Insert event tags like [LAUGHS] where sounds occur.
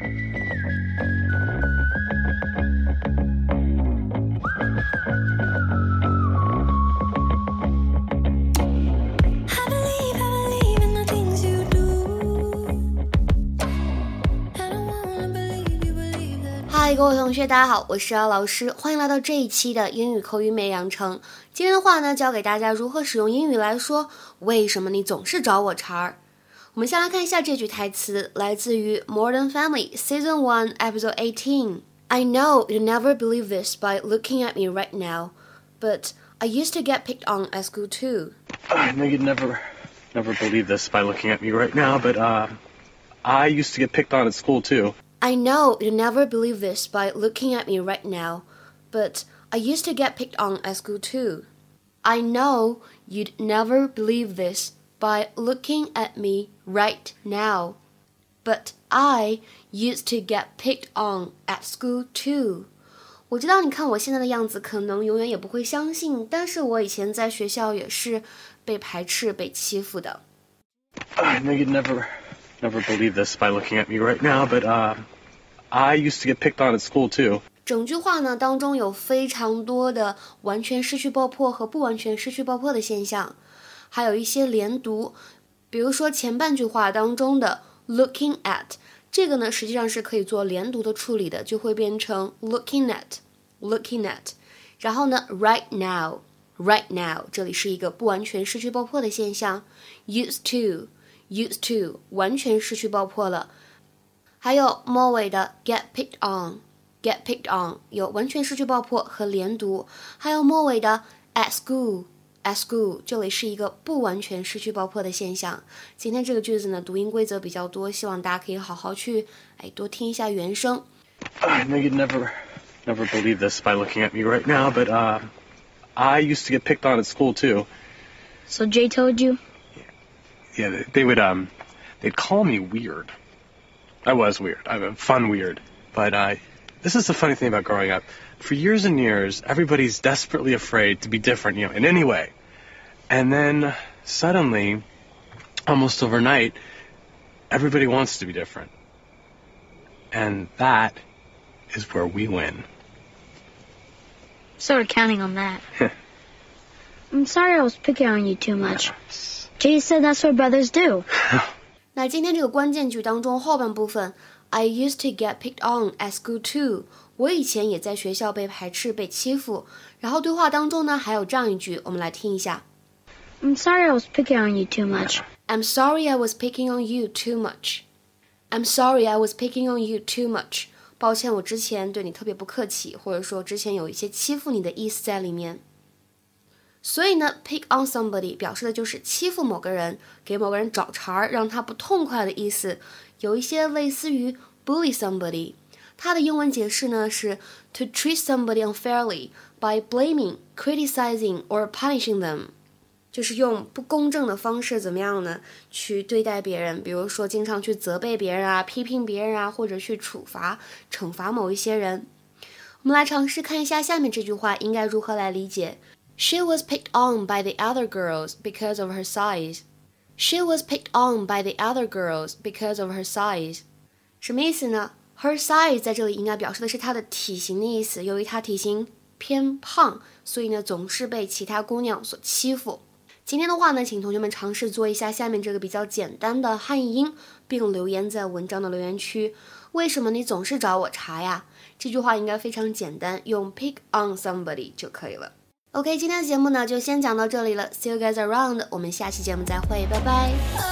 嗨，各位同学，大家好，我是姚老师，欢迎来到这一期的英语口语美养成。今天的话呢，教给大家如何使用英语来说“为什么你总是找我茬儿”。我们先来看一下这句台词，来自于《Modern Family》Season One Episode Eighteen。I know you never believe this by looking at me right now, but I used to get picked on at school too. I know you'd never, never believe this by looking at me right now, but uh, I used to get picked on at school too. I know you never believe this by looking at me right now, but I used to get picked on at school too. I know you'd never believe this by looking at me right now, but I used to get picked on at school too. 我知道你看我现在的样子，可能永远也不会相信，但是我以前在学校也是被排斥、被欺负的。I know you'd never never believe this by looking at me right now, but uh, I used to get picked on at school too. 整句话呢当中有非常多的完全失去爆破和不完全失去爆破的现象， 还有一些连读，比如说前半句话当中的 looking at 这个呢实际上是可以做连读的处理的，就会变成 looking at，looking at，然后呢 right now。Right now，这里是一个不完全失去爆破的现象。Used to, used to，完全失去爆破了。还有末尾的 get picked on，get picked on 有完全失去爆破和连读。还有末尾的 at school school，at school 这里是一个不完全失去爆破的现象。今天这个句子呢，读音规则比较多，希望大家可以好好去哎多听一下原声。I know you'd never, never believe this by looking at me right now, but uh. I used to get picked on at school too. So Jay told you? Yeah, they would um, they'd call me weird. I was weird. I'm fun weird. But uh, this is the funny thing about growing up. For years and years, everybody's desperately afraid to be different, you know, in any way. And then suddenly, almost overnight, everybody wants to be different. And that is where we win. Sort of counting on that. [LAUGHS] I'm sorry I was picking on you too much. Jay said that's what brothers do. [LAUGHS] [LAUGHS] 那今天这个关键句当中后半部分 ，I used to get picked on at school too。我以前也在学校被排斥、被欺负。然后对话当中呢，还有这样一句，我们来听一下。I'm sorry I was picking on you too much. I'm sorry I was picking on you too much. I'm sorry I was picking on you too much. 抱歉，我之前对你特别不客气，或者说之前有一些欺负你的意思在里面。 所以呢，pick on somebody 表示的就是欺负某个人，给某个人找茬儿，让他不痛快的意思，有一些类似于 bully somebody。它的英文解释呢是 to treat somebody unfairly by blaming, criticizing or punishing them。就是用不公正的方式怎么样呢？去对待别人，比如说经常去责备别人啊，批评别人啊，或者去处罚、惩罚某一些人。我们来尝试看一下下面这句话应该如何来理解。She was picked on by the other girls because of her size. She was picked on by the other girls because of her size. 什么意思呢？Her size 在这里应该表示的是她的体型的意思。由于她体型偏胖，所以呢总是被其他姑娘所欺负。今天的话呢，请同学们尝试做一下下面这个比较简单的汉译英，并留言在文章的留言区。为什么你总是找我茬呀？这句话应该非常简单，用 pick on somebody 就可以了。OK，今天的节目呢就先讲到这里了，See you guys around，我们下期节目再会，拜拜。Oh,